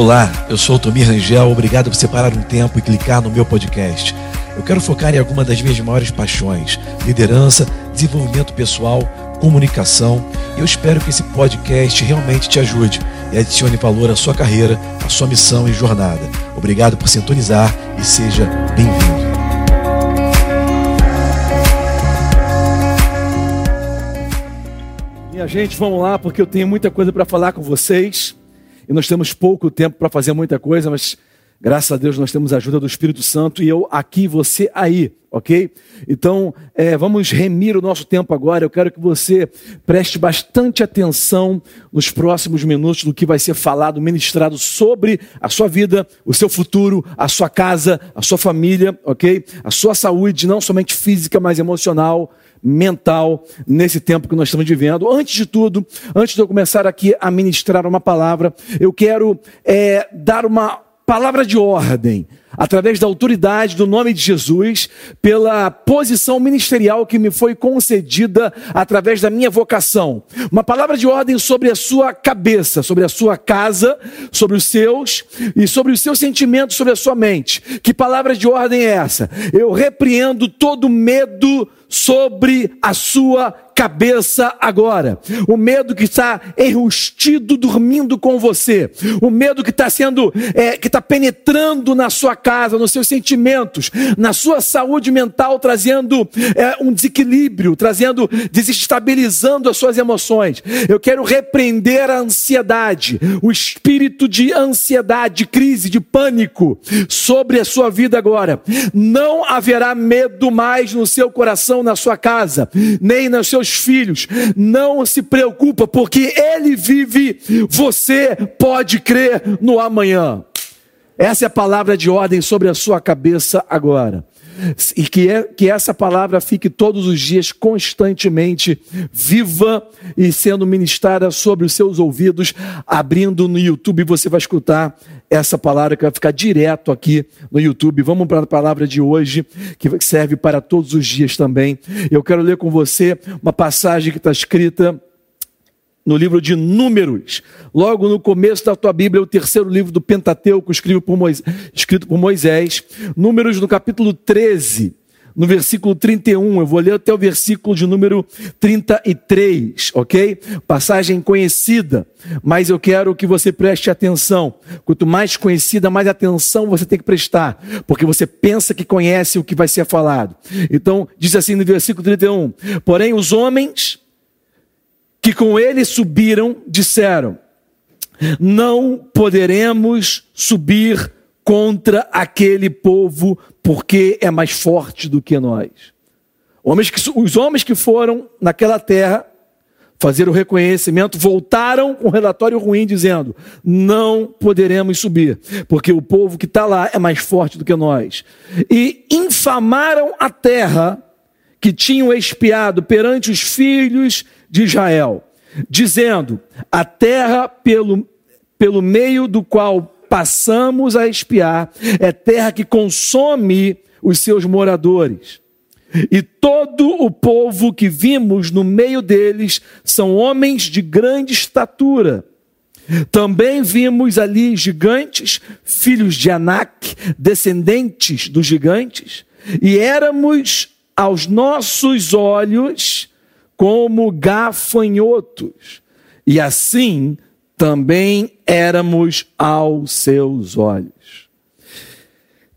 Olá, eu sou o Tomir Rangel, obrigado por separar um tempo e clicar no meu podcast. Eu quero focar em alguma das minhas maiores paixões: liderança, desenvolvimento pessoal, comunicação. Eu espero que esse podcast realmente te ajude e adicione valor à sua carreira, à sua missão e jornada. Obrigado por sintonizar e seja bem-vindo. Minha gente, vamos lá, porque eu tenho muita coisa para falar com vocês. E nós temos pouco tempo para fazer muita coisa, mas graças a Deus nós temos a ajuda do Espírito Santo e eu aqui, você aí, ok? Então, é, vamos remir o nosso tempo agora. Eu quero que você preste bastante atenção nos próximos minutos do que vai ser falado, ministrado sobre a sua vida, o seu futuro, a sua casa, a sua família, ok? A sua saúde, não somente física, mas emocional mental nesse tempo que nós estamos vivendo. Antes de tudo, antes de eu começar aqui a ministrar uma palavra, eu quero é, dar uma palavra de ordem, através da autoridade do nome de Jesus, pela posição ministerial que me foi concedida através da minha vocação. Uma palavra de ordem sobre a sua cabeça, sobre a sua casa, sobre os seus e sobre os seus sentimentos, sobre a sua mente. Que palavra de ordem é essa? Eu repreendo todo medo sobre a sua cabeça agora. O medo que está enrustido dormindo com você. O medo que está sendo, é, que está penetrando na sua casa, nos seus sentimentos, na sua saúde mental, trazendo é, um desequilíbrio, trazendo, desestabilizando as suas emoções. Eu quero repreender a ansiedade, o espírito de ansiedade, de crise, de pânico sobre a sua vida agora. Não haverá medo mais no seu coração, na sua casa, nem nos seus filhos. Não se preocupa, porque Ele vive, você pode crer no amanhã. Essa é a palavra de ordem sobre a sua cabeça agora. E que, é, que essa palavra fique todos os dias constantemente viva e sendo ministrada sobre os seus ouvidos, abrindo no YouTube, você vai escutar essa palavra que vai ficar direto aqui no YouTube. Vamos para a palavra de hoje, que serve para todos os dias também. Eu quero ler com você uma passagem que está escrita no livro de Números, logo no começo da tua Bíblia, o terceiro livro do Pentateuco, escrito por Moisés, escrito por Moisés. Números no capítulo 13 no versículo 31, eu vou ler até o versículo de número 33, ok? Passagem conhecida, mas eu quero que você preste atenção. Quanto mais conhecida, mais atenção você tem que prestar, porque você pensa que conhece o que vai ser falado. Então, diz assim no versículo 31: Porém, os homens que com ele subiram disseram: Não poderemos subir contra aquele povo, porque é mais forte do que nós. Homens que, os homens que foram naquela terra fazer o reconhecimento voltaram com um relatório ruim, dizendo: não poderemos subir, porque o povo que está lá é mais forte do que nós. E infamaram a terra que tinham espiado perante os filhos de Israel, dizendo: a terra pelo, pelo meio do qual passamos a espiar, é terra que consome os seus moradores. E todo o povo que vimos no meio deles são homens de grande estatura. Também vimos ali gigantes, filhos de Anak, descendentes dos gigantes, e éramos aos nossos olhos como gafanhotos. E assim também éramos aos seus olhos.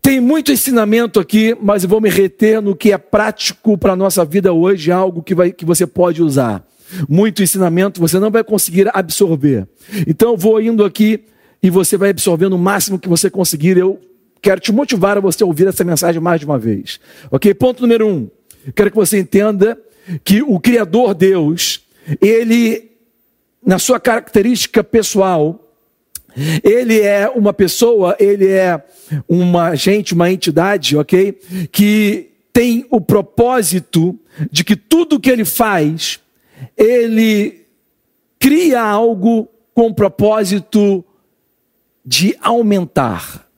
Tem muito ensinamento aqui, mas eu vou me reter no que é prático para a nossa vida hoje, algo que, vai, que você pode usar. Muito ensinamento você não vai conseguir absorver. Então eu vou indo aqui e você vai absorvendo o máximo que você conseguir. Eu quero te motivar a você ouvir essa mensagem mais de uma vez. Ok? Ponto número um. Quero que você entenda que o Criador Deus, ele na sua característica pessoal, ele é uma pessoa, ele é uma gente, uma entidade, ok? Que tem o propósito de que tudo que ele faz, ele cria algo com o propósito de aumentar.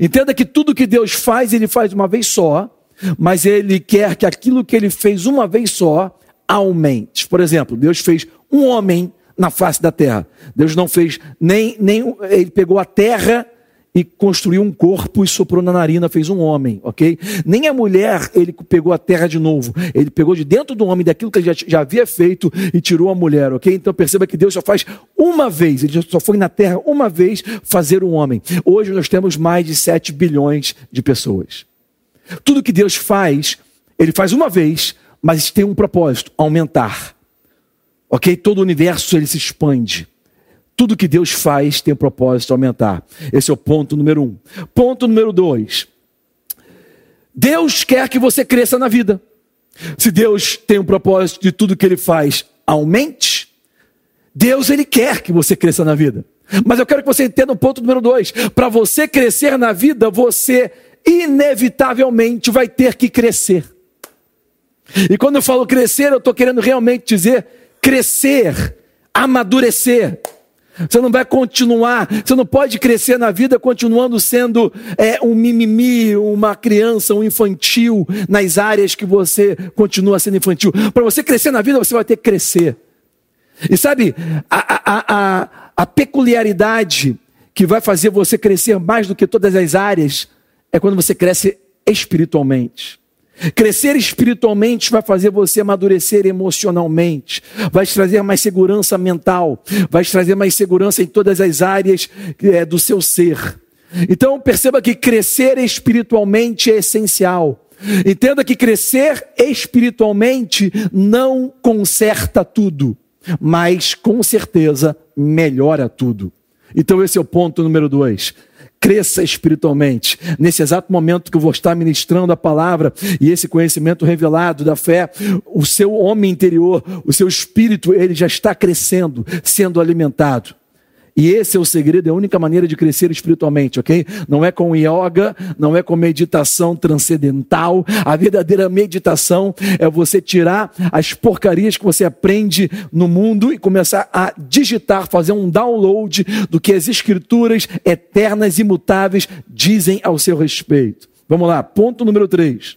Entenda que tudo que Deus faz, ele faz uma vez só, mas ele quer que aquilo que ele fez uma vez só aumente. Por exemplo, Deus fez um homem na face da terra. Deus não fez nem, nem ele pegou a terra e construiu um corpo e soprou na narina, fez um homem, ok? Nem a mulher ele pegou a terra de novo, ele pegou de dentro do homem daquilo que ele já, já havia feito e tirou a mulher, ok? Então perceba que Deus só faz uma vez, ele só foi na terra uma vez fazer um homem. Hoje nós temos mais de 7 bilhões de pessoas. Tudo que Deus faz, ele faz uma vez, mas tem um propósito: aumentar. Ok? Todo o universo ele se expande. Tudo que Deus faz tem o propósito de aumentar. Esse é o ponto número um. Ponto número dois. Deus quer que você cresça na vida. Se Deus tem um propósito de tudo que Ele faz, aumente. Deus ele quer que você cresça na vida. Mas eu quero que você entenda o ponto número dois. Para você crescer na vida, você inevitavelmente vai ter que crescer. E quando eu falo crescer, eu estou querendo realmente dizer crescer, amadurecer. Você não vai continuar, você não pode crescer na vida continuando sendo é, um mimimi, uma criança, um infantil, nas áreas que você continua sendo infantil. Para você crescer na vida, você vai ter que crescer. E sabe, a, a, a, a peculiaridade que vai fazer você crescer mais do que todas as áreas é quando você cresce espiritualmente. Crescer espiritualmente vai fazer você amadurecer emocionalmente, vai trazer mais segurança mental, vai trazer mais segurança em todas as áreas é, do seu ser. Então perceba que crescer espiritualmente é essencial. Entenda que crescer espiritualmente não conserta tudo, mas com certeza melhora tudo. Então esse é o ponto número dois cresça espiritualmente. Nesse exato momento que eu vou estar ministrando a palavra e esse conhecimento revelado da fé, o seu homem interior, o seu espírito, ele já está crescendo, sendo alimentado. E esse é o segredo, é a única maneira de crescer espiritualmente, ok? Não é com yoga, não é com meditação transcendental. A verdadeira meditação é você tirar as porcarias que você aprende no mundo e começar a digitar, fazer um download do que as escrituras eternas e imutáveis dizem ao seu respeito. Vamos lá, ponto número 3.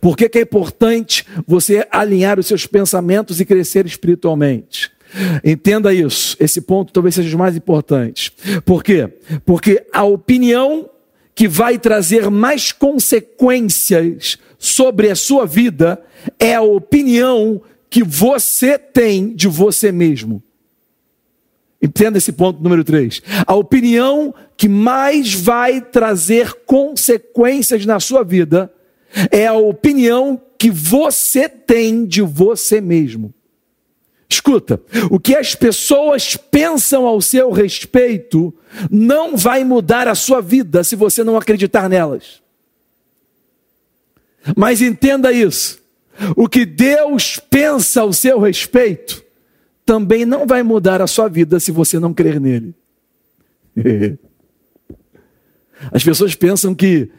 Por que, que é importante você alinhar os seus pensamentos e crescer espiritualmente? Entenda isso, esse ponto talvez seja o mais importante. Por quê? Porque a opinião que vai trazer mais consequências sobre a sua vida é a opinião que você tem de você mesmo. Entenda esse ponto número 3. A opinião que mais vai trazer consequências na sua vida é a opinião que você tem de você mesmo. Escuta, o que as pessoas pensam ao seu respeito não vai mudar a sua vida se você não acreditar nelas. Mas entenda isso: o que Deus pensa ao seu respeito também não vai mudar a sua vida se você não crer nele. As pessoas pensam que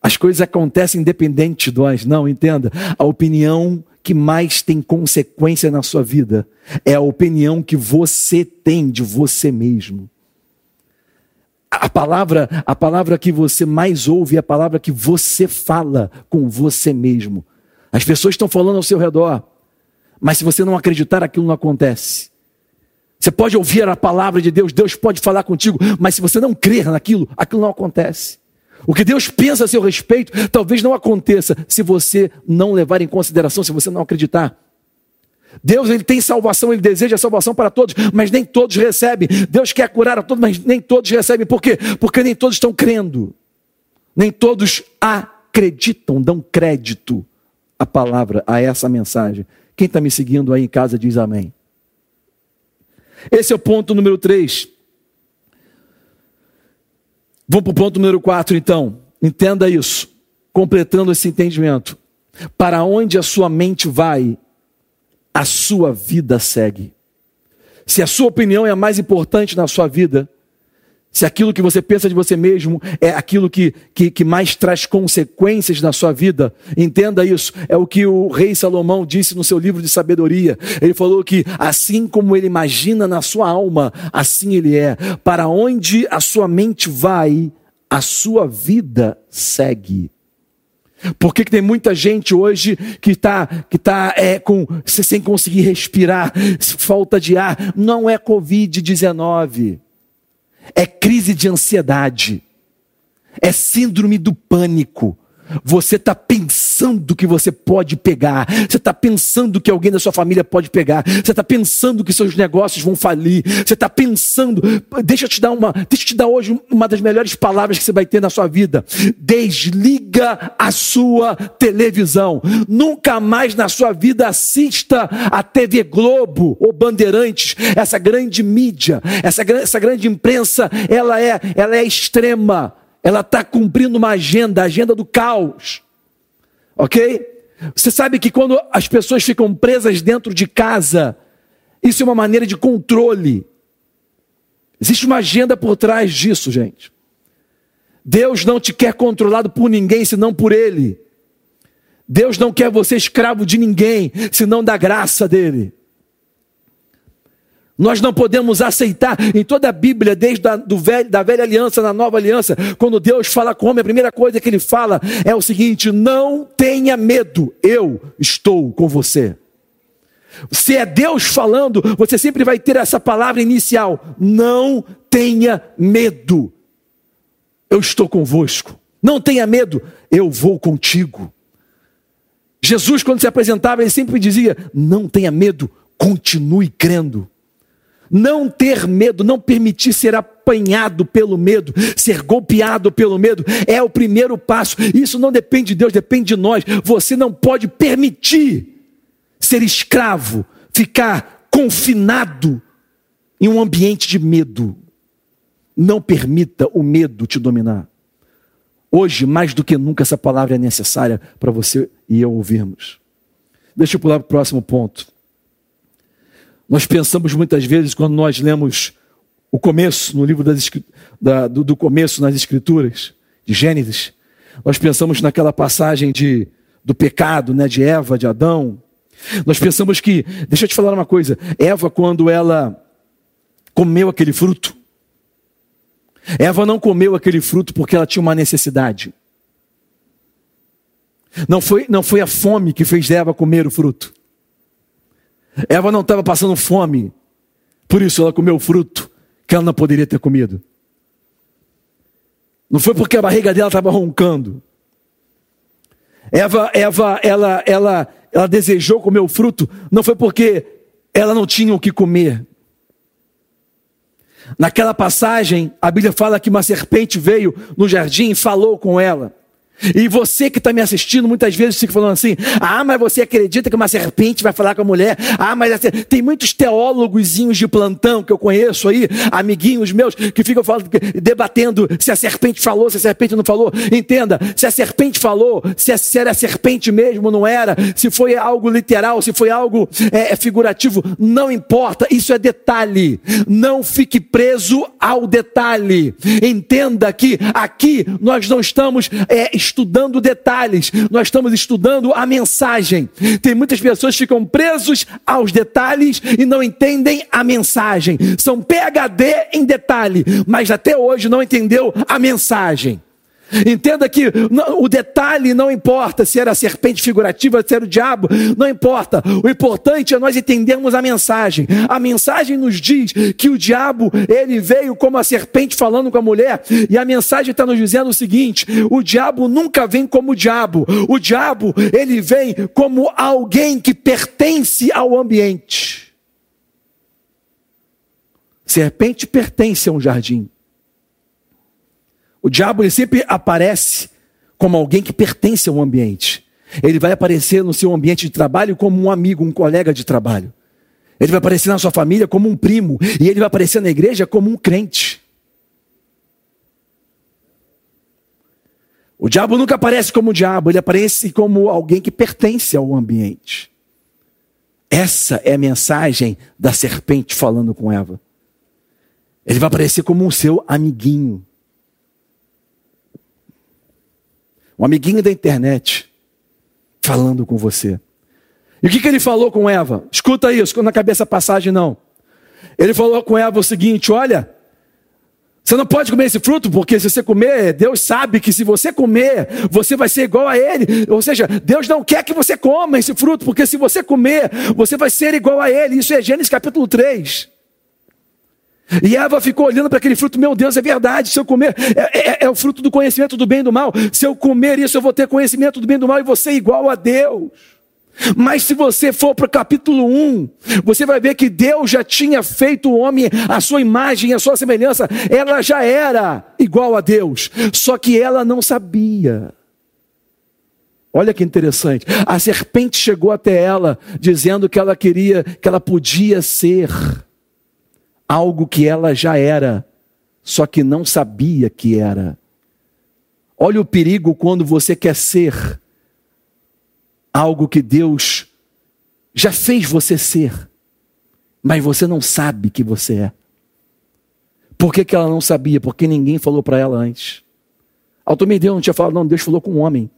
as coisas acontecem independente de nós. Não, entenda. A opinião que mais tem consequência na sua vida é a opinião que você tem de você mesmo. A palavra, a palavra que você mais ouve é a palavra que você fala com você mesmo. As pessoas estão falando ao seu redor, mas se você não acreditar, aquilo não acontece. Você pode ouvir a palavra de Deus, Deus pode falar contigo, mas se você não crer naquilo, aquilo não acontece. O que Deus pensa a seu respeito talvez não aconteça se você não levar em consideração, se você não acreditar. Deus ele tem salvação, ele deseja salvação para todos, mas nem todos recebem. Deus quer curar a todos, mas nem todos recebem. Por quê? Porque nem todos estão crendo. Nem todos acreditam, dão crédito à palavra, a essa mensagem. Quem está me seguindo aí em casa diz amém. Esse é o ponto número 3. Vamos para o ponto número 4, então. Entenda isso, completando esse entendimento. Para onde a sua mente vai, a sua vida segue. Se a sua opinião é a mais importante na sua vida, se aquilo que você pensa de você mesmo é aquilo que, que, que, mais traz consequências na sua vida, entenda isso. É o que o rei Salomão disse no seu livro de sabedoria. Ele falou que assim como ele imagina na sua alma, assim ele é. Para onde a sua mente vai, a sua vida segue. Por que, que tem muita gente hoje que está que tá, é, com, sem conseguir respirar, falta de ar? Não é Covid-19, é crise de ansiedade, é síndrome do pânico, você está pensando que você pode pegar, você está pensando que alguém da sua família pode pegar, você está pensando que seus negócios vão falir, você está pensando. Deixa eu te dar uma, deixa eu te dar hoje uma das melhores palavras que você vai ter na sua vida. Desliga a sua televisão. Nunca mais na sua vida assista a TV Globo ou Bandeirantes, essa grande mídia, essa, essa grande imprensa, ela é, ela é extrema ela está cumprindo uma agenda, a agenda do caos. Ok? Você sabe que quando as pessoas ficam presas dentro de casa, isso é uma maneira de controle. Existe uma agenda por trás disso, gente. Deus não te quer controlado por ninguém, senão por Ele. Deus não quer você escravo de ninguém, senão da graça dele. Nós não podemos aceitar em toda a Bíblia, desde a do velho, da velha aliança na nova aliança, quando Deus fala com o homem, a primeira coisa que ele fala é o seguinte: não tenha medo, eu estou com você. Se é Deus falando, você sempre vai ter essa palavra inicial: não tenha medo, eu estou convosco. Não tenha medo, eu vou contigo. Jesus, quando se apresentava, ele sempre dizia: não tenha medo, continue crendo. Não ter medo, não permitir ser apanhado pelo medo, ser golpeado pelo medo, é o primeiro passo. Isso não depende de Deus, depende de nós. Você não pode permitir ser escravo, ficar confinado em um ambiente de medo. Não permita o medo te dominar. Hoje, mais do que nunca, essa palavra é necessária para você e eu ouvirmos. Deixa eu pular para o próximo ponto. Nós pensamos muitas vezes, quando nós lemos o começo, no livro das, da, do, do, começo nas Escrituras, de Gênesis, nós pensamos naquela passagem de, do pecado, né, de Eva, de Adão. Nós pensamos que, deixa eu te falar uma coisa, Eva, quando ela comeu aquele fruto, Eva não comeu aquele fruto porque ela tinha uma necessidade. Não foi, não foi a fome que fez Eva comer o fruto. Eva não estava passando fome, por isso ela comeu fruto que ela não poderia ter comido. Não foi porque a barriga dela estava roncando. Eva, Eva, ela, ela, ela desejou comer o fruto, não foi porque ela não tinha o que comer. Naquela passagem, a Bíblia fala que uma serpente veio no jardim e falou com ela. E você que está me assistindo, muitas vezes fica falando assim: ah, mas você acredita que uma serpente vai falar com a mulher? Ah, mas tem muitos teólogos de plantão que eu conheço aí, amiguinhos meus, que ficam falando, debatendo se a serpente falou, se a serpente não falou. Entenda, se a serpente falou, se, a, se era a serpente mesmo, não era, se foi algo literal, se foi algo é, é figurativo, não importa, isso é detalhe. Não fique preso ao detalhe. Entenda que aqui nós não estamos. É, estudando detalhes, nós estamos estudando a mensagem. Tem muitas pessoas que ficam presos aos detalhes e não entendem a mensagem. São PhD em detalhe, mas até hoje não entendeu a mensagem. Entenda que o detalhe não importa se era a serpente figurativa, se era o diabo, não importa. O importante é nós entendermos a mensagem. A mensagem nos diz que o diabo, ele veio como a serpente falando com a mulher, e a mensagem está nos dizendo o seguinte: o diabo nunca vem como o diabo. O diabo, ele vem como alguém que pertence ao ambiente. Serpente pertence a um jardim. O diabo sempre aparece como alguém que pertence ao ambiente. Ele vai aparecer no seu ambiente de trabalho como um amigo, um colega de trabalho. Ele vai aparecer na sua família como um primo. E ele vai aparecer na igreja como um crente. O diabo nunca aparece como o diabo, ele aparece como alguém que pertence ao ambiente. Essa é a mensagem da serpente falando com Eva. Ele vai aparecer como um seu amiguinho. Um amiguinho da internet, falando com você. E o que, que ele falou com Eva? Escuta isso, na cabeça passagem não. Ele falou com Eva o seguinte: olha, Você não pode comer esse fruto, porque se você comer, Deus sabe que se você comer, você vai ser igual a Ele. Ou seja, Deus não quer que você coma esse fruto, porque se você comer, você vai ser igual a Ele. Isso é Gênesis capítulo 3. E Eva ficou olhando para aquele fruto, meu Deus, é verdade, se eu comer, é, é, é, o fruto do conhecimento do bem e do mal. Se eu comer isso, eu vou ter conhecimento do bem e do mal e vou ser igual a Deus. Mas se você for para o capítulo 1, você vai ver que Deus já tinha feito o homem a sua imagem, a sua semelhança. Ela já era igual a Deus, só que ela não sabia. Olha que interessante. A serpente chegou até ela dizendo que ela queria, que ela podia ser algo que ela já era, só que não sabia que era. Olha o perigo quando você quer ser algo que Deus já fez você ser, mas você não sabe que você é. Por que, que ela não sabia? Porque ninguém falou para ela antes. Altomir Deus não tinha falado, não, Deus falou com o homem.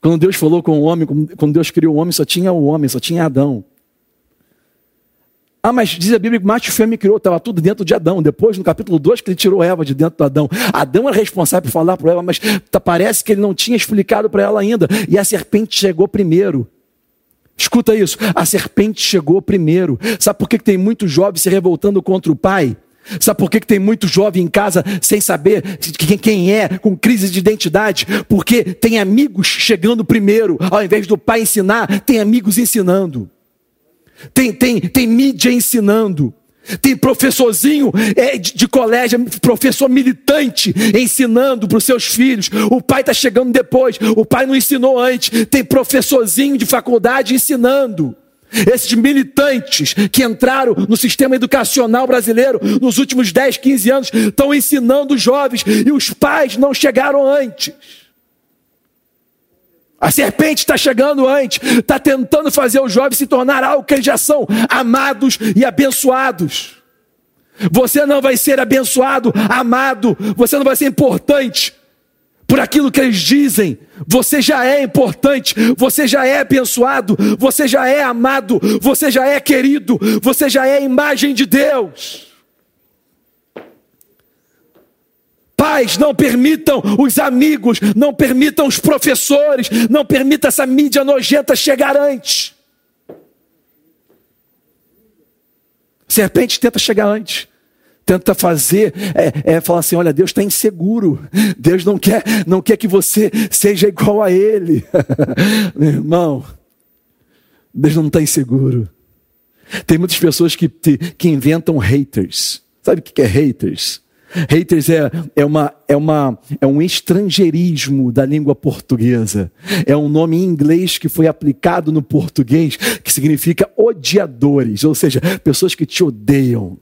Quando Deus falou com o homem, quando Deus criou o homem, só tinha o homem, só tinha Adão. Ah, mas diz a Bíblia que macho e fêmea criou, estava tudo dentro de Adão. Depois, no capítulo 2, que ele tirou Eva de dentro do Adão. Adão era responsável por falar para ela, mas tá, parece que ele não tinha explicado para ela ainda. E a serpente chegou primeiro. Escuta isso, a serpente chegou primeiro. Sabe por que, que tem muitos jovens se revoltando contra o pai? Sabe por que, que tem muito jovem em casa sem saber quem é, com crise de identidade? Porque tem amigos chegando primeiro, ao invés do pai ensinar, tem amigos ensinando tem, tem, tem mídia ensinando, tem professorzinho é, de, de, colégio, professor militante ensinando para os seus filhos. O pai está chegando depois, o pai não ensinou antes. Tem professorzinho de faculdade ensinando. Esses militantes que entraram no sistema educacional brasileiro nos últimos 10, 15 anos estão ensinando os jovens e os pais não chegaram antes. A serpente está chegando antes, está tentando fazer os jovens se tornar algo que eles já são, amados e abençoados. Você não vai ser abençoado, amado, você não vai ser importante por aquilo que eles dizem. Você já é importante, você já é abençoado, você já é amado, você já é querido, você já é imagem de Deus. Pais, não permitam os amigos, não permitam os professores, não permita essa mídia nojenta chegar antes. Serpente tenta chegar antes tenta fazer, é, é falar assim: olha, Deus está inseguro, Deus não quer, não quer que você seja igual a Ele. Meu irmão, Deus não está inseguro. Tem muitas pessoas que, que inventam haters. Sabe o que é haters? Haters é, é, uma, é, uma, é um estrangeirismo da língua portuguesa. É um nome em inglês que foi aplicado no português que significa odiadores, ou seja, pessoas que te odeiam.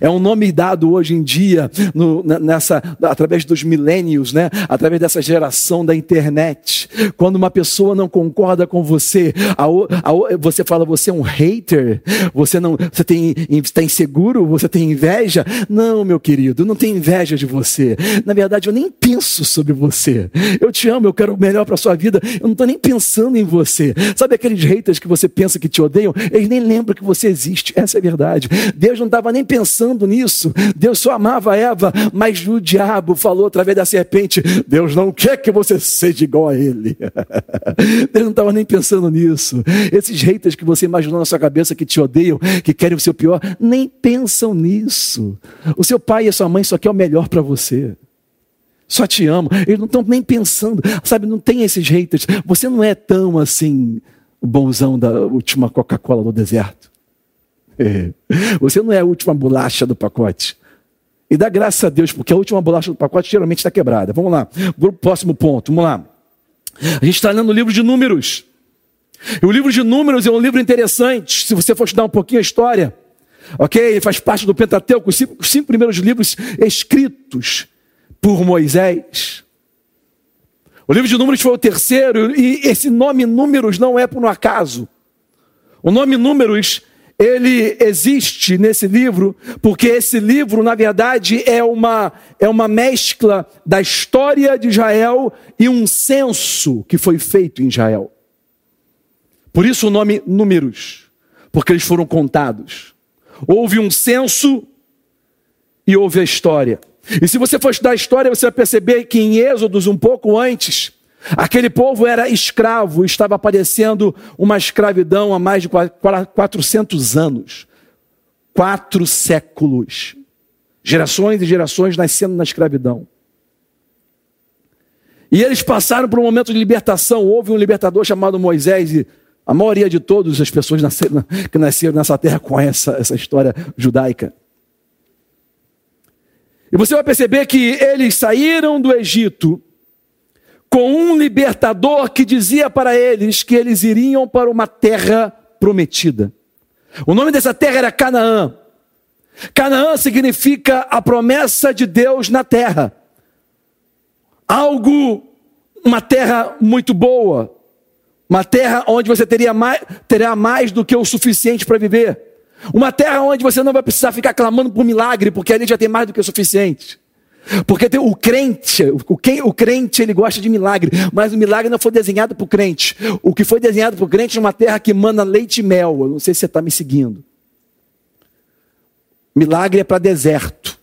É um nome dado hoje em dia, no, nessa, através dos milênios, né? através dessa geração da internet. Quando uma pessoa não concorda com você, a, a, você fala, você é um hater, você não, você tem, está inseguro, você tem inveja. Não, meu querido, não tenho inveja de você. Na verdade, eu nem penso sobre você. Eu te amo, eu quero o melhor para a sua vida. Eu não estou nem pensando em você. Sabe aqueles haters que você pensa que te odeiam? Eles nem lembram que você existe. Essa é a verdade. Deus não estava nem pensando pensando nisso. Deus só amava Eva, mas o diabo falou através da serpente: Deus não quer que você seja igual a ele. Deus não estava nem pensando nisso. Esses haters que você imaginou na sua cabeça que te odeiam, que querem o seu pior, nem pensam nisso. O seu pai e a sua mãe só quer o melhor para você só te amam. Eles não estão nem pensando, sabe? Não tem esses haters. Você não é tão assim, o bonzão da última Coca-Cola do deserto. Você não é a última bolacha do pacote. E dá graças a Deus, porque a última bolacha do pacote geralmente está quebrada. Vamos lá, próximo ponto, vamos lá. A gente está lendo o livro de Números. E o livro de Números é um livro interessante, se você for estudar um pouquinho a história. Ok? Faz parte do Pentateuco, os cinco, os cinco primeiros livros escritos por Moisés. O livro de Números foi o terceiro, e esse nome Números não é por um acaso. O nome Números ele existe nesse livro, porque esse livro, na verdade, é uma, é uma mescla da história de Israel e um censo que foi feito em Israel. Por isso o nome Números, porque eles foram contados. Houve um censo e ouve a história. E se você for estudar a história, você vai perceber que em Êxodos, um pouco antes, aquele povo era escravo, estava padecendo uma escravidão há mais de 400 anos. Quatro séculos. Gerações e gerações nascendo na escravidão. E eles passaram por um momento de libertação. Houve um libertador chamado Moisés, e a maioria de todas as pessoas que nasceram nessa terra conhece essa, essa história judaica. E você vai perceber que eles saíram do Egito com um libertador que dizia para eles que eles iriam para uma terra prometida. O nome dessa terra era Canaã. Canaã significa a promessa de Deus na terra. Algo, uma terra muito boa, uma terra onde você teria mais, terá mais do que o suficiente para viver. Uma terra onde você não vai precisar ficar clamando por milagre, porque ali já tem mais do que o suficiente. Porque o crente, o, quem, o crente ele gosta de milagre, mas o milagre não foi desenhado para o crente. O que foi desenhado para o crente é uma terra que manda leite e mel. Eu não sei se você está me seguindo. Milagre é para deserto.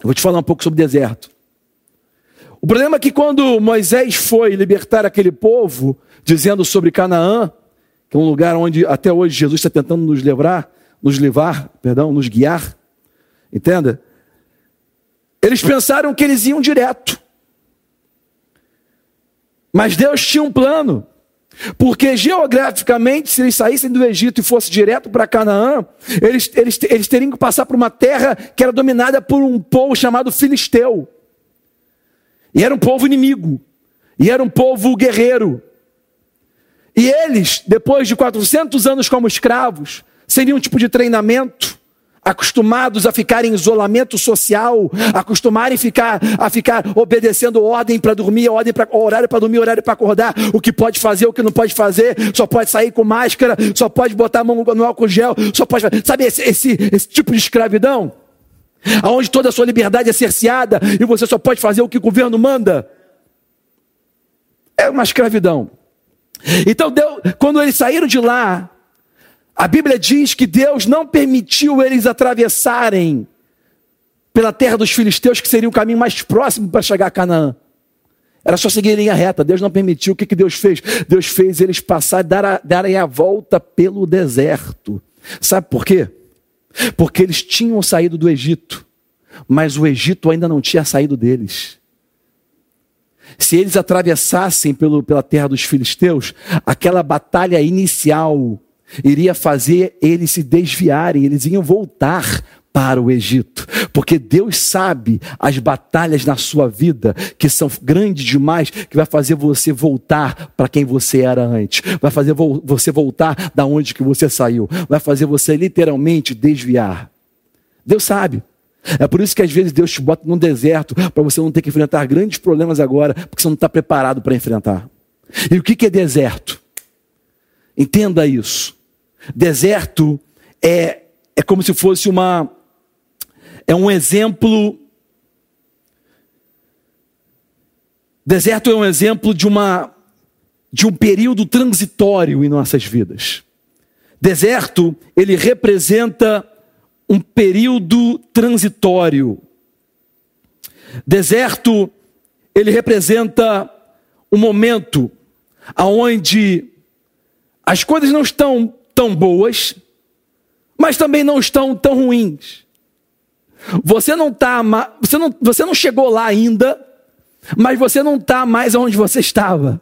Eu vou te falar um pouco sobre deserto. O problema é que quando Moisés foi libertar aquele povo, dizendo sobre Canaã, que é um lugar onde até hoje Jesus está tentando nos levar, nos levar, perdão, nos guiar. Entenda? Eles pensaram que eles iam direto. Mas Deus tinha um plano. Porque geograficamente, se eles saíssem do Egito e fossem direto para Canaã, eles, eles, eles teriam que passar por uma terra que era dominada por um povo chamado Filisteu. E era um povo inimigo. E era um povo guerreiro. E eles, depois de 400 anos como escravos, Seria um tipo de treinamento, acostumados a ficar em isolamento social, acostumarem ficar, a ficar obedecendo ordem para dormir, ordem para horário para dormir, horário para acordar, o que pode fazer, o que não pode fazer, só pode sair com máscara, só pode botar a mão no álcool gel, só pode, sabe esse, esse, esse tipo de escravidão? Aonde toda a sua liberdade é cerceada e você só pode fazer o que o governo manda. É uma escravidão. Então, Deus, quando eles saíram de lá, a Bíblia diz que Deus não permitiu eles atravessarem pela terra dos filisteus, que seria o caminho mais próximo para chegar a Canaã. Era só seguir linha reta. Deus não permitiu. O que, que Deus fez? Deus fez eles passar, dar darem a volta pelo deserto. Sabe por quê? Porque eles tinham saído do Egito, mas o Egito ainda não tinha saído deles. Se eles atravessassem pelo, pela terra dos filisteus, aquela batalha inicial iria fazer eles se desviarem, eles iam voltar para o Egito, porque Deus sabe as batalhas na sua vida que são grandes demais, que vai fazer você voltar para quem você era antes, vai fazer vo você voltar da onde que você saiu, vai fazer você literalmente desviar. Deus sabe. É por isso que às vezes Deus te bota num deserto para você não ter que enfrentar grandes problemas agora, porque você não está preparado para enfrentar. E o que, que é deserto? Entenda isso. Deserto é, é como se fosse uma. É um exemplo. Deserto é um exemplo de uma de um período transitório em nossas vidas. Deserto, ele representa um período transitório. Deserto, ele representa um momento aonde as coisas não estão tão boas, mas também não estão tão ruins. Você não tá, você não, você não chegou lá ainda, mas você não está mais onde você estava.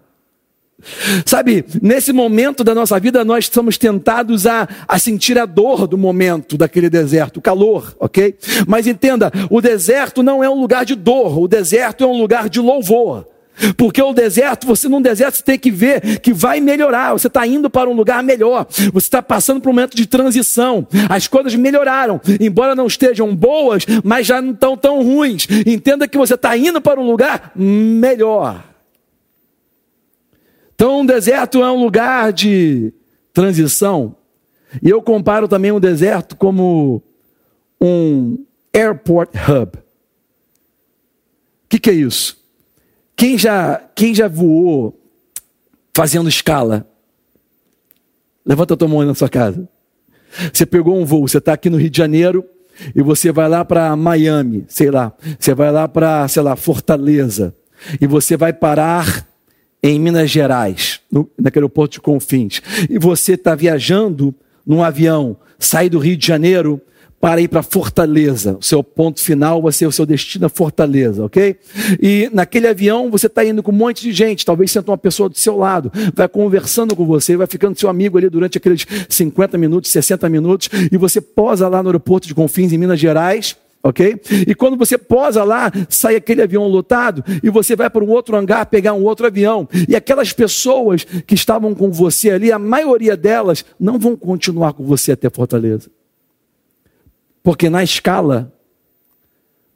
Sabe, nesse momento da nossa vida, nós estamos tentados a, a sentir a dor do momento daquele deserto, o calor, ok? Mas entenda, o deserto não é um lugar de dor, o deserto é um lugar de louvor. Porque o deserto, você num deserto você tem que ver que vai melhorar, você está indo para um lugar melhor, você está passando por um momento de transição, as coisas melhoraram, embora não estejam boas, mas já não estão tão ruins. Entenda que você está indo para um lugar melhor. Então, um deserto é um lugar de transição, e eu comparo também o deserto como um airport hub. O que, que é isso? Quem já, quem já voou fazendo escala? Levanta a tua mão aí na sua casa. Você pegou um voo, você está aqui no Rio de Janeiro e você vai lá para Miami, sei lá, você vai lá para, sei lá, Fortaleza, e você vai parar em Minas Gerais, no, naquele aeroporto de Confins, e você está viajando num avião, sai do Rio de Janeiro para ir para Fortaleza. O seu ponto final vai ser o seu destino a Fortaleza, ok? E naquele avião você está indo com um monte de gente, talvez senta uma pessoa do seu lado, vai conversando com você, vai ficando seu amigo ali durante aqueles 50 minutos, 60 minutos, e você posa lá no aeroporto de Confins, em Minas Gerais, ok? E quando você posa lá, sai aquele avião lotado e você vai para um outro hangar pegar um outro avião. E aquelas pessoas que estavam com você ali, a maioria delas não vão continuar com você até Fortaleza. Porque na escala,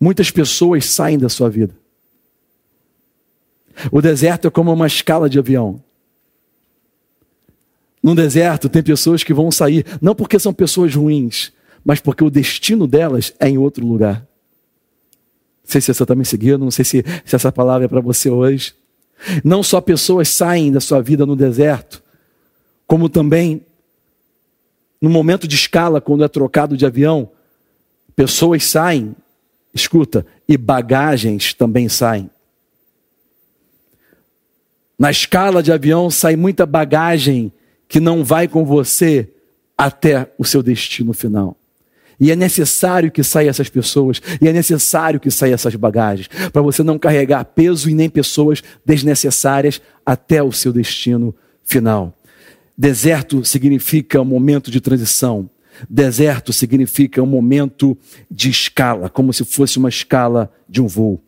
muitas pessoas saem da sua vida. O deserto é como uma escala de avião. No deserto tem pessoas que vão sair, não porque são pessoas ruins, mas porque o destino delas é em outro lugar. Não sei se você está me seguindo, não sei se, se essa palavra é para você hoje. Não só pessoas saem da sua vida no deserto, como também no momento de escala, quando é trocado de avião, Pessoas saem, escuta, e bagagens também saem. Na escala de avião sai muita bagagem que não vai com você até o seu destino final. E é necessário que saiam essas pessoas, e é necessário que saiam essas bagagens, para você não carregar peso e nem pessoas desnecessárias até o seu destino final. Deserto significa um momento de transição. Deserto significa um momento de escala, como se fosse uma escala de um voo.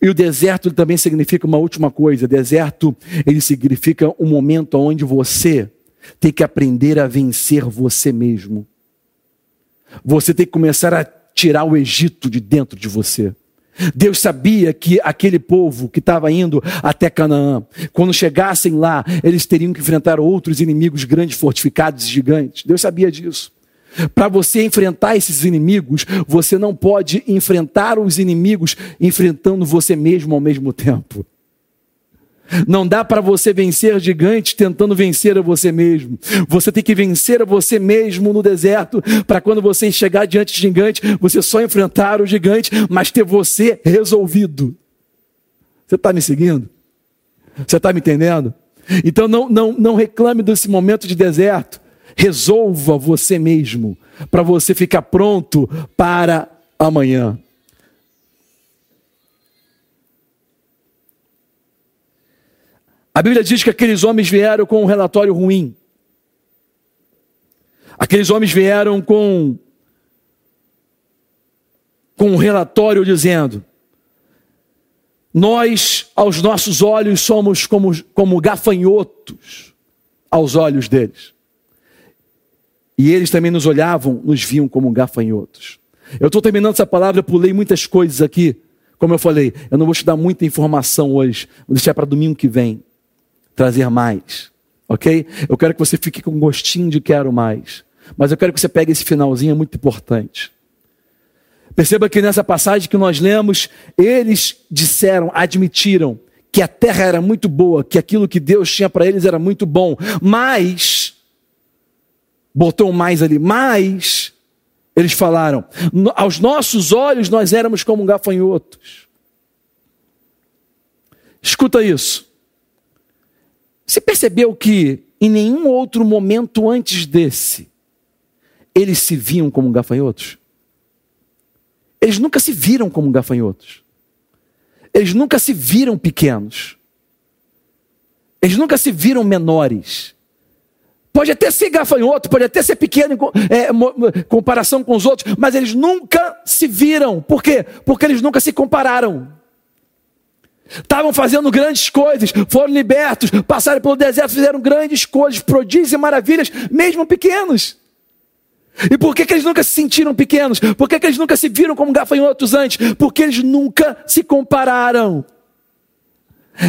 E o deserto também significa uma última coisa. Deserto, ele significa um momento onde você tem que aprender a vencer você mesmo. Você tem que começar a tirar o Egito de dentro de você. Deus sabia que aquele povo que estava indo até Canaã, quando chegassem lá, eles teriam que enfrentar outros inimigos grandes, fortificados e gigantes. Deus sabia disso. Para você enfrentar esses inimigos, você não pode enfrentar os inimigos enfrentando você mesmo ao mesmo tempo. Não dá para você vencer gigantes tentando vencer a você mesmo. Você tem que vencer a você mesmo no deserto, para quando você chegar diante de gigante, você só enfrentar o gigante, mas ter você resolvido. Você está me seguindo? Você está me entendendo? Então não, não, não reclame desse momento de deserto. Resolva você mesmo, para você ficar pronto para amanhã. A Bíblia diz que aqueles homens vieram com um relatório ruim. Aqueles homens vieram com, com um relatório dizendo: Nós, aos nossos olhos, somos como, como gafanhotos aos olhos deles. E eles também nos olhavam, nos viam como gafanhotos. Eu estou terminando essa palavra, eu pulei muitas coisas aqui. Como eu falei, eu não vou te dar muita informação hoje. Vou deixar para domingo que vem trazer mais. Ok? Eu quero que você fique com um gostinho de quero mais. Mas eu quero que você pegue esse finalzinho, é muito importante. Perceba que nessa passagem que nós lemos, eles disseram, admitiram que a terra era muito boa, que aquilo que Deus tinha para eles era muito bom, mas botou mais ali, mas eles falaram: aos nossos olhos nós éramos como gafanhotos. Escuta isso. Você percebeu que em nenhum outro momento antes desse eles se viam como gafanhotos? Eles nunca se viram como gafanhotos. Eles nunca se viram pequenos. Eles nunca se viram menores. Pode até ser gafanhoto, pode até ser pequeno em é, comparação com os outros, mas eles nunca se viram. Por quê? Porque eles nunca se compararam. Estavam fazendo grandes coisas, foram libertos, passaram pelo deserto, fizeram grandes coisas, prodígios e maravilhas, mesmo pequenos. E por que, que eles nunca se sentiram pequenos? Por que, que eles nunca se viram como gafanhotos antes? Porque eles nunca se compararam.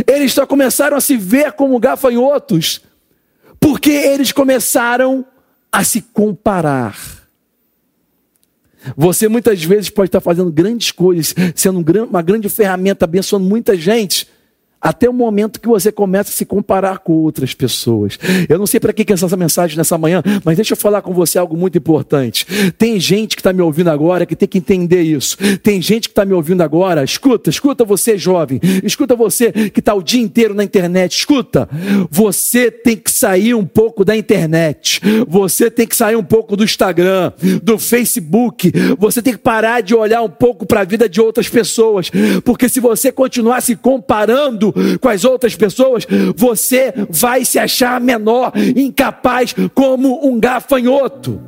Eles só começaram a se ver como gafanhotos porque eles começaram a se comparar. Você muitas vezes pode estar fazendo grandes coisas, sendo uma grande ferramenta, abençoando muita gente, até o momento que você começa a se comparar com outras pessoas. Eu não sei para que, que é essa mensagem nessa manhã, mas deixa eu falar com você algo muito importante. Tem gente que está me ouvindo agora que tem que entender isso. Tem gente que está me ouvindo agora, escuta, escuta você jovem, escuta você que está o dia inteiro na internet, escuta. Você tem que sair um pouco da internet, você tem que sair um pouco do Instagram, do Facebook, você tem que parar de olhar um pouco para a vida de outras pessoas, porque se você continuar se comparando, com as outras pessoas, você vai se achar menor, incapaz, como um gafanhoto.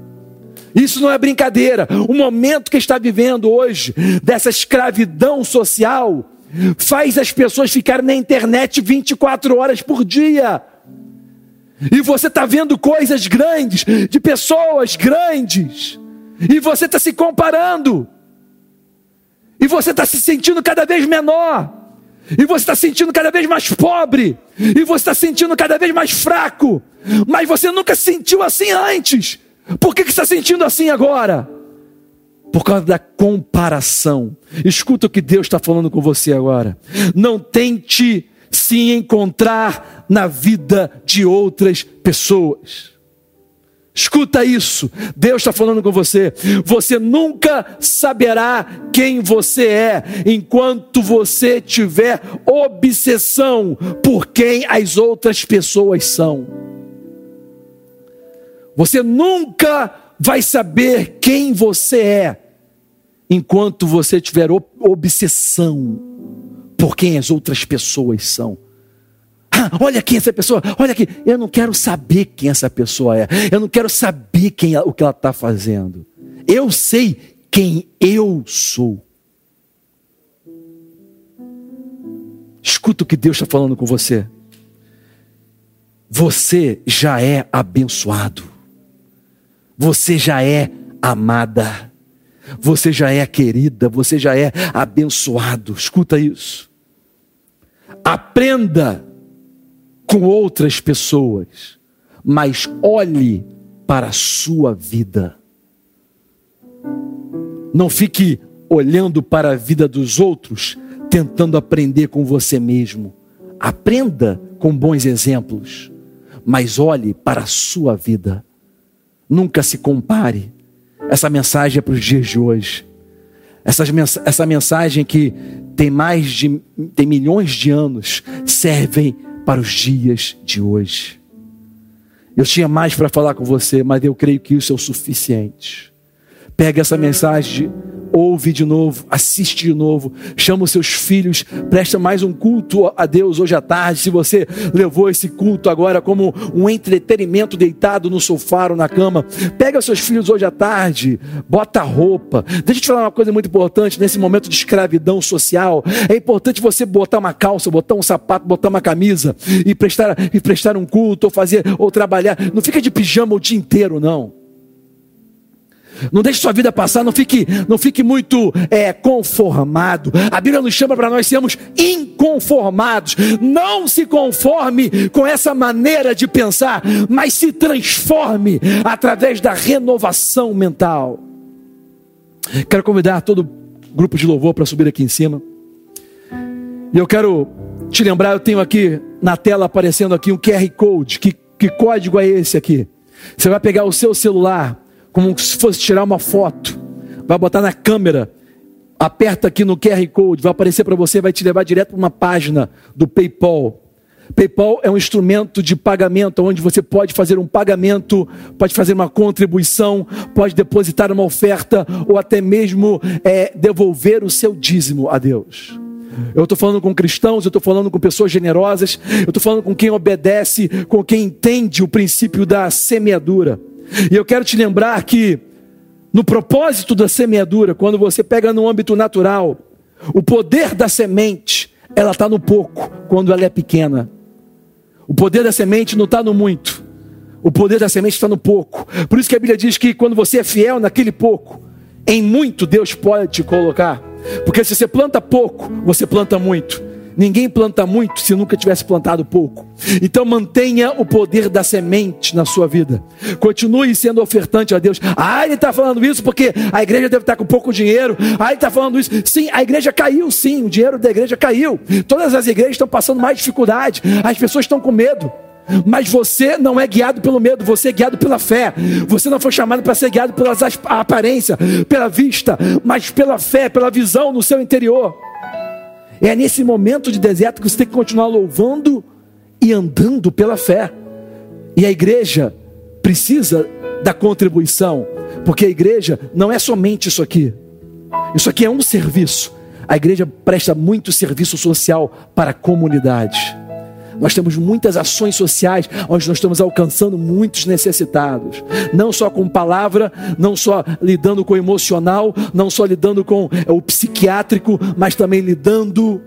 Isso não é brincadeira. O momento que está vivendo hoje, dessa escravidão social, faz as pessoas ficarem na internet 24 horas por dia. E você está vendo coisas grandes, de pessoas grandes, e você está se comparando, e você está se sentindo cada vez menor e você está sentindo cada vez mais pobre, e você está sentindo cada vez mais fraco, mas você nunca sentiu assim antes. Por que, que está sentindo assim agora? Por causa da comparação. Escuta o que Deus está falando com você agora. Não tente se encontrar na vida de outras pessoas. Escuta isso, Deus está falando com você. Você nunca saberá quem você é enquanto você tiver obsessão por quem as outras pessoas são. Você nunca vai saber quem você é enquanto você tiver obsessão por quem as outras pessoas são. Olha quem essa pessoa, olha aqui. Eu não quero saber quem essa pessoa é. Eu não quero saber quem, o que ela está fazendo. Eu sei quem eu sou. Escuta o que Deus está falando com você. Você já é abençoado. Você já é amada. Você já é querida. Você já é abençoado. Escuta isso. Aprenda com outras pessoas, mas olhe para a sua vida. Não fique olhando para a vida dos outros, tentando aprender com você mesmo. Aprenda com bons exemplos, mas olhe para a sua vida. Nunca se compare. Essa mensagem é para os dias de hoje. Essa, essa mensagem que tem mais de tem milhões de anos servem para os dias de hoje. Eu tinha mais para falar com você, mas eu creio que isso é o suficiente. Pega essa mensagem ouve de novo, assiste de novo, chama os seus filhos, presta mais um culto a Deus hoje à tarde. Se você levou esse culto agora como um entretenimento deitado no sofá ou na cama, pega seus filhos hoje à tarde, bota roupa. Deixa eu te falar uma coisa muito importante nesse momento de escravidão social. É importante você botar uma calça, botar um sapato, botar uma camisa e prestar, e prestar um culto ou fazer ou trabalhar. Não fica de pijama o dia inteiro, não. Não deixe sua vida passar, não fique, não fique muito é, conformado. A Bíblia nos chama para nós sermos inconformados. Não se conforme com essa maneira de pensar, mas se transforme através da renovação mental. Quero convidar todo grupo de louvor para subir aqui em cima. E eu quero te lembrar, eu tenho aqui na tela aparecendo aqui um QR Code. Que, que código é esse aqui? Você vai pegar o seu celular como se fosse tirar uma foto, vai botar na câmera, aperta aqui no QR Code, vai aparecer para você, vai te levar direto para uma página do PayPal. PayPal é um instrumento de pagamento onde você pode fazer um pagamento, pode fazer uma contribuição, pode depositar uma oferta ou até mesmo é, devolver o seu dízimo a Deus. Eu estou falando com cristãos, eu estou falando com pessoas generosas, eu estou falando com quem obedece, com quem entende o princípio da semeadura. E eu quero te lembrar que, no propósito da semeadura, quando você pega no âmbito natural, o poder da semente, ela está no pouco, quando ela é pequena. O poder da semente não está no muito. O poder da semente está no pouco. Por isso que a Bíblia diz que quando você é fiel naquele pouco, em muito Deus pode te colocar. Porque se você planta pouco, você planta muito. Ninguém planta muito se nunca tivesse plantado pouco. Então mantenha o poder da semente na sua vida. Continue sendo ofertante a Deus. Ah, ele está falando isso porque a igreja deve estar com pouco dinheiro. Ah, ele está falando isso. Sim, a igreja caiu, sim. O dinheiro da igreja caiu. Todas as igrejas estão passando mais dificuldade. As pessoas estão com medo. Mas você não é guiado pelo medo, você é guiado pela fé. Você não foi chamado para ser guiado pela aparência, pela vista, mas pela fé, pela visão no seu interior. É nesse momento de deserto que você tem que continuar louvando e andando pela fé. E a igreja precisa da contribuição, porque a igreja não é somente isso aqui. Isso aqui é um serviço. A igreja presta muito serviço social para a comunidade. Nós temos muitas ações sociais onde nós estamos alcançando muitos necessitados, não só com palavra, não só lidando com o emocional, não só lidando com é, o psiquiátrico, mas também lidando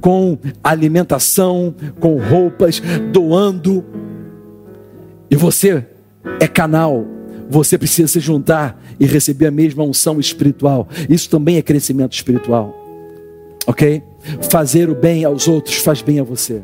com alimentação, com roupas, doando. E você é canal, você precisa se juntar e receber a mesma unção espiritual. Isso também é crescimento espiritual. Ok? Fazer o bem aos outros faz bem a você.